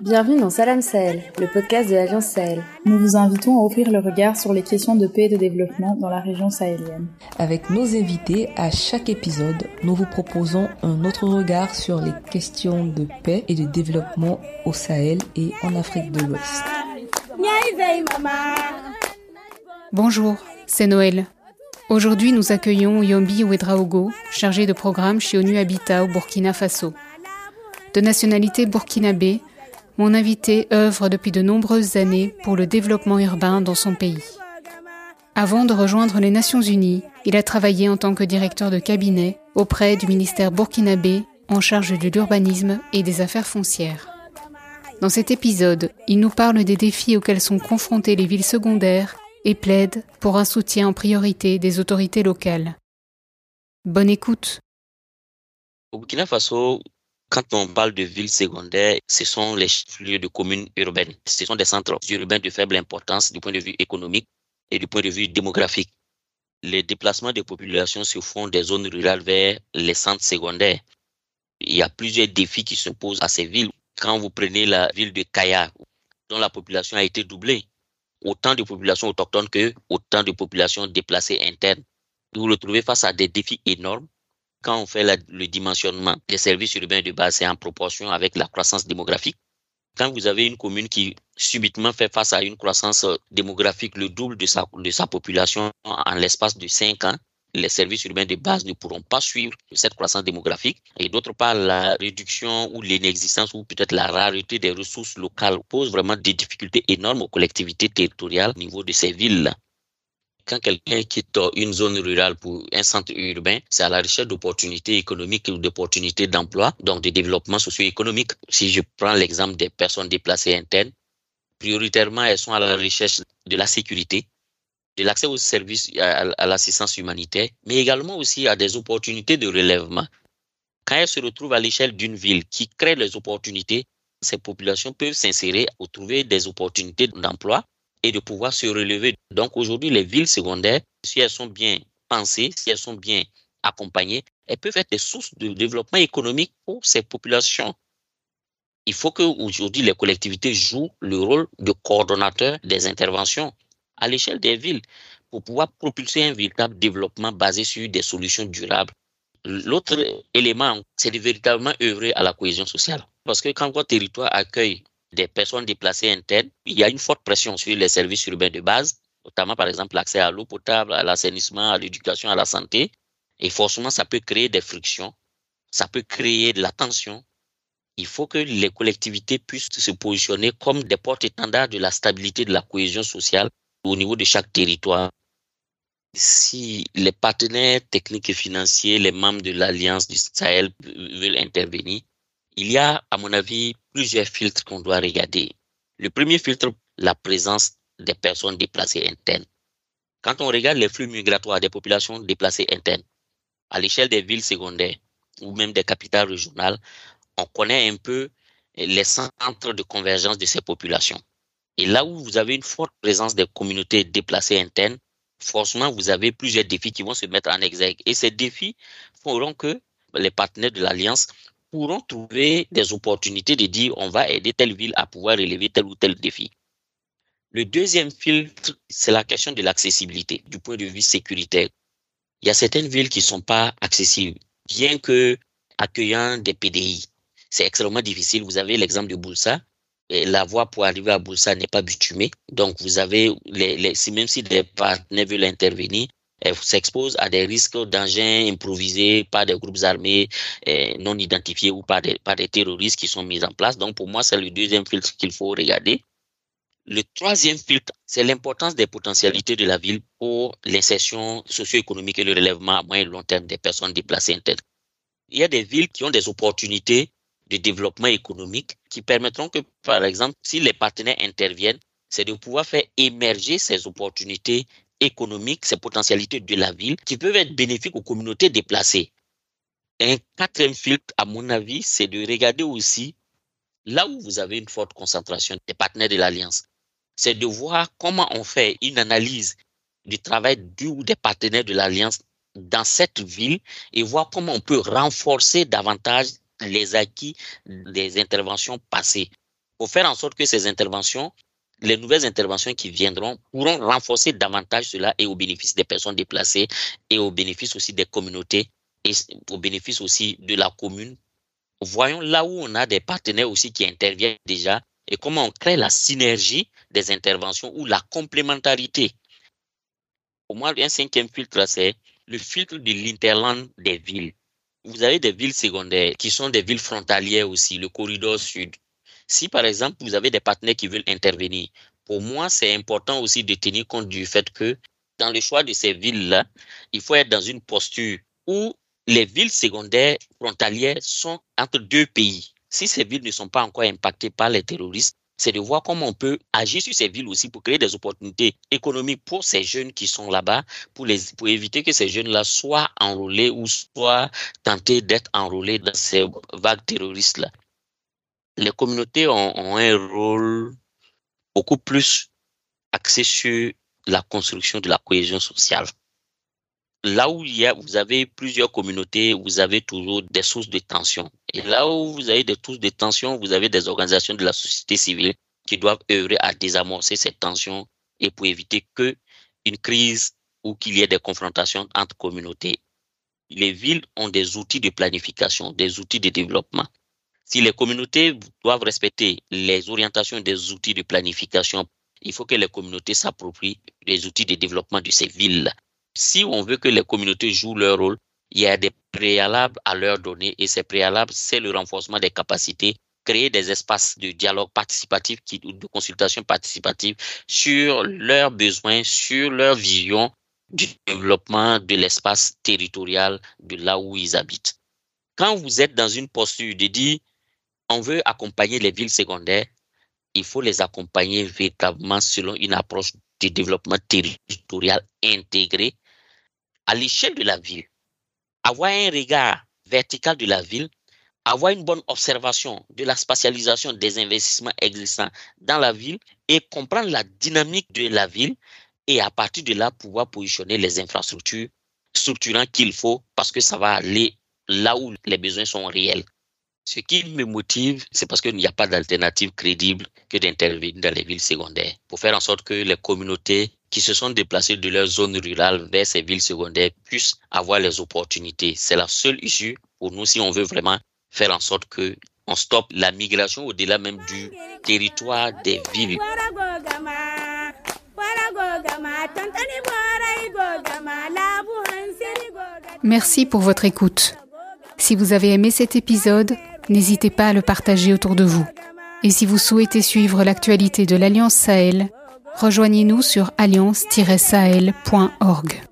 Bienvenue dans Salam Sahel, le podcast de l'Agence Sahel. Nous vous invitons à offrir le regard sur les questions de paix et de développement dans la région sahélienne. Avec nos invités, à chaque épisode, nous vous proposons un autre regard sur les questions de paix et de développement au Sahel et en Afrique de l'Ouest. Bonjour, c'est Noël. Aujourd'hui, nous accueillons Yombi Ouedraogo, chargé de programme chez ONU Habitat au Burkina Faso. De nationalité burkinabé, mon invité œuvre depuis de nombreuses années pour le développement urbain dans son pays. Avant de rejoindre les Nations Unies, il a travaillé en tant que directeur de cabinet auprès du ministère burkinabé en charge de l'urbanisme et des affaires foncières. Dans cet épisode, il nous parle des défis auxquels sont confrontées les villes secondaires et plaide pour un soutien en priorité des autorités locales. Bonne écoute. Au Burkina Faso, quand on parle de villes secondaires, ce sont les lieux de communes urbaines. Ce sont des centres urbains de faible importance du point de vue économique et du point de vue démographique. Les déplacements des populations se font des zones rurales vers les centres secondaires. Il y a plusieurs défis qui se posent à ces villes. Quand vous prenez la ville de Kaya, dont la population a été doublée, autant de populations autochtones que autant de populations déplacées internes. Vous vous retrouvez face à des défis énormes quand on fait le dimensionnement des services urbains de base, c'est en proportion avec la croissance démographique. Quand vous avez une commune qui subitement fait face à une croissance démographique, le double de sa population en l'espace de cinq ans, les services urbains de base ne pourront pas suivre cette croissance démographique. Et d'autre part, la réduction ou l'inexistence ou peut-être la rareté des ressources locales pose vraiment des difficultés énormes aux collectivités territoriales au niveau de ces villes-là quand quelqu'un quitte une zone rurale pour un centre urbain, c'est à la recherche d'opportunités économiques ou d'opportunités d'emploi, donc de développement socio-économique. Si je prends l'exemple des personnes déplacées internes, prioritairement, elles sont à la recherche de la sécurité, de l'accès aux services, à, l'assistance humanitaire, mais également aussi à des opportunités de relèvement. Quand elles se retrouvent à l'échelle d'une ville qui crée les opportunités, ces populations peuvent s'insérer ou trouver des opportunités d'emploi et de pouvoir se relever. Donc aujourd'hui, les villes secondaires, si elles sont bien pensées, si elles sont bien accompagnées, elles peuvent être des sources de développement économique pour ces populations. Il faut que aujourd'hui les collectivités jouent le rôle de coordonnateur des interventions à l'échelle des villes pour pouvoir propulser un véritable développement basé sur des solutions durables. L'autre élément, c'est de véritablement œuvrer à la cohésion sociale. Parce que quand votre territoire accueille des personnes déplacées internes, il y a une forte pression sur les services urbains de base, notamment par exemple l'accès à l'eau potable, à l'assainissement, à l'éducation, à la santé. Et forcément, ça peut créer des frictions, ça peut créer de la tension. Il faut que les collectivités puissent se positionner comme des porte-étendards de la stabilité, de la cohésion sociale au niveau de chaque territoire. Si les partenaires techniques et financiers, les membres de l'Alliance du Sahel veulent intervenir, il y a, à mon avis, plusieurs filtres qu'on doit regarder. Le premier filtre, la présence des personnes déplacées internes. Quand on regarde les flux migratoires des populations déplacées internes, à l'échelle des villes secondaires ou même des capitales régionales, on connaît un peu les centres de convergence de ces populations. Et là où vous avez une forte présence des communautés déplacées internes, forcément, vous avez plusieurs défis qui vont se mettre en exergue. Et ces défis feront que les partenaires de l'Alliance pourront trouver des opportunités de dire on va aider telle ville à pouvoir relever tel ou tel défi. Le deuxième filtre, c'est la question de l'accessibilité du point de vue sécuritaire. Il y a certaines villes qui ne sont pas accessibles, bien que accueillant des PDI. C'est extrêmement difficile. Vous avez l'exemple de Boulsa. La voie pour arriver à Boulsa n'est pas bitumée. Donc, vous avez, les, les, même si des partenaires veulent intervenir, elle s'expose à des risques d'engins improvisés par des groupes armés eh, non identifiés ou par des, par des terroristes qui sont mis en place. Donc, pour moi, c'est le deuxième filtre qu'il faut regarder. Le troisième filtre, c'est l'importance des potentialités de la ville pour l'insertion socio-économique et le relèvement à moyen et long terme des personnes déplacées internes. Il y a des villes qui ont des opportunités de développement économique qui permettront que, par exemple, si les partenaires interviennent, c'est de pouvoir faire émerger ces opportunités économiques, ces potentialités de la ville qui peuvent être bénéfiques aux communautés déplacées. Un quatrième filtre, à mon avis, c'est de regarder aussi là où vous avez une forte concentration des partenaires de l'Alliance. C'est de voir comment on fait une analyse du travail du ou des partenaires de l'Alliance dans cette ville et voir comment on peut renforcer davantage les acquis des interventions passées pour faire en sorte que ces interventions, les nouvelles interventions qui viendront pourront renforcer davantage cela et au bénéfice des personnes déplacées et au bénéfice aussi des communautés et au bénéfice aussi de la commune. Voyons là où on a des partenaires aussi qui interviennent déjà et comment on crée la synergie des interventions ou la complémentarité. Pour moi, un cinquième filtre, c'est le filtre de l'interland des villes. Vous avez des villes secondaires qui sont des villes frontalières aussi, le corridor sud. Si par exemple, vous avez des partenaires qui veulent intervenir, pour moi, c'est important aussi de tenir compte du fait que dans le choix de ces villes-là, il faut être dans une posture où les villes secondaires frontalières sont entre deux pays. Si ces villes ne sont pas encore impactées par les terroristes, c'est de voir comment on peut agir sur ces villes aussi pour créer des opportunités économiques pour ces jeunes qui sont là-bas, pour, éviter que ces jeunes-là soient enrôlés ou soient tentés d'être enrôlés dans ces vagues terroristes-là. Les communautés ont un rôle beaucoup plus axé sur la construction de la cohésion sociale là où il y a, vous avez plusieurs communautés, vous avez toujours des sources de tension. Et là où vous avez des sources de tension, vous avez des organisations de la société civile qui doivent œuvrer à désamorcer ces tensions et pour éviter que une crise ou qu'il y ait des confrontations entre communautés. Les villes ont des outils de planification, des outils de développement. Si les communautés doivent respecter les orientations des outils de planification, il faut que les communautés s'approprient les outils de développement de ces villes si on veut que les communautés jouent leur rôle, il y a des préalables à leur donner et ces préalables, c'est le renforcement des capacités, créer des espaces de dialogue participatif, de consultation participative sur leurs besoins, sur leur vision du développement de l'espace territorial de là où ils habitent. Quand vous êtes dans une posture de dire, on veut accompagner les villes secondaires, il faut les accompagner véritablement selon une approche de développement territorial intégré à l'échelle de la ville, avoir un regard vertical de la ville, avoir une bonne observation de la spatialisation des investissements existants dans la ville et comprendre la dynamique de la ville et à partir de là pouvoir positionner les infrastructures structurantes qu'il faut parce que ça va aller là où les besoins sont réels. Ce qui me motive, c'est parce qu'il n'y a pas d'alternative crédible que d'intervenir dans les villes secondaires pour faire en sorte que les communautés qui se sont déplacés de leur zone rurale vers ces villes secondaires puissent avoir les opportunités. C'est la seule issue pour nous si on veut vraiment faire en sorte que on stoppe la migration au-delà même du territoire des villes. Merci pour votre écoute. Si vous avez aimé cet épisode, n'hésitez pas à le partager autour de vous. Et si vous souhaitez suivre l'actualité de l'Alliance Sahel, rejoignez-nous sur alliance-sahel.org.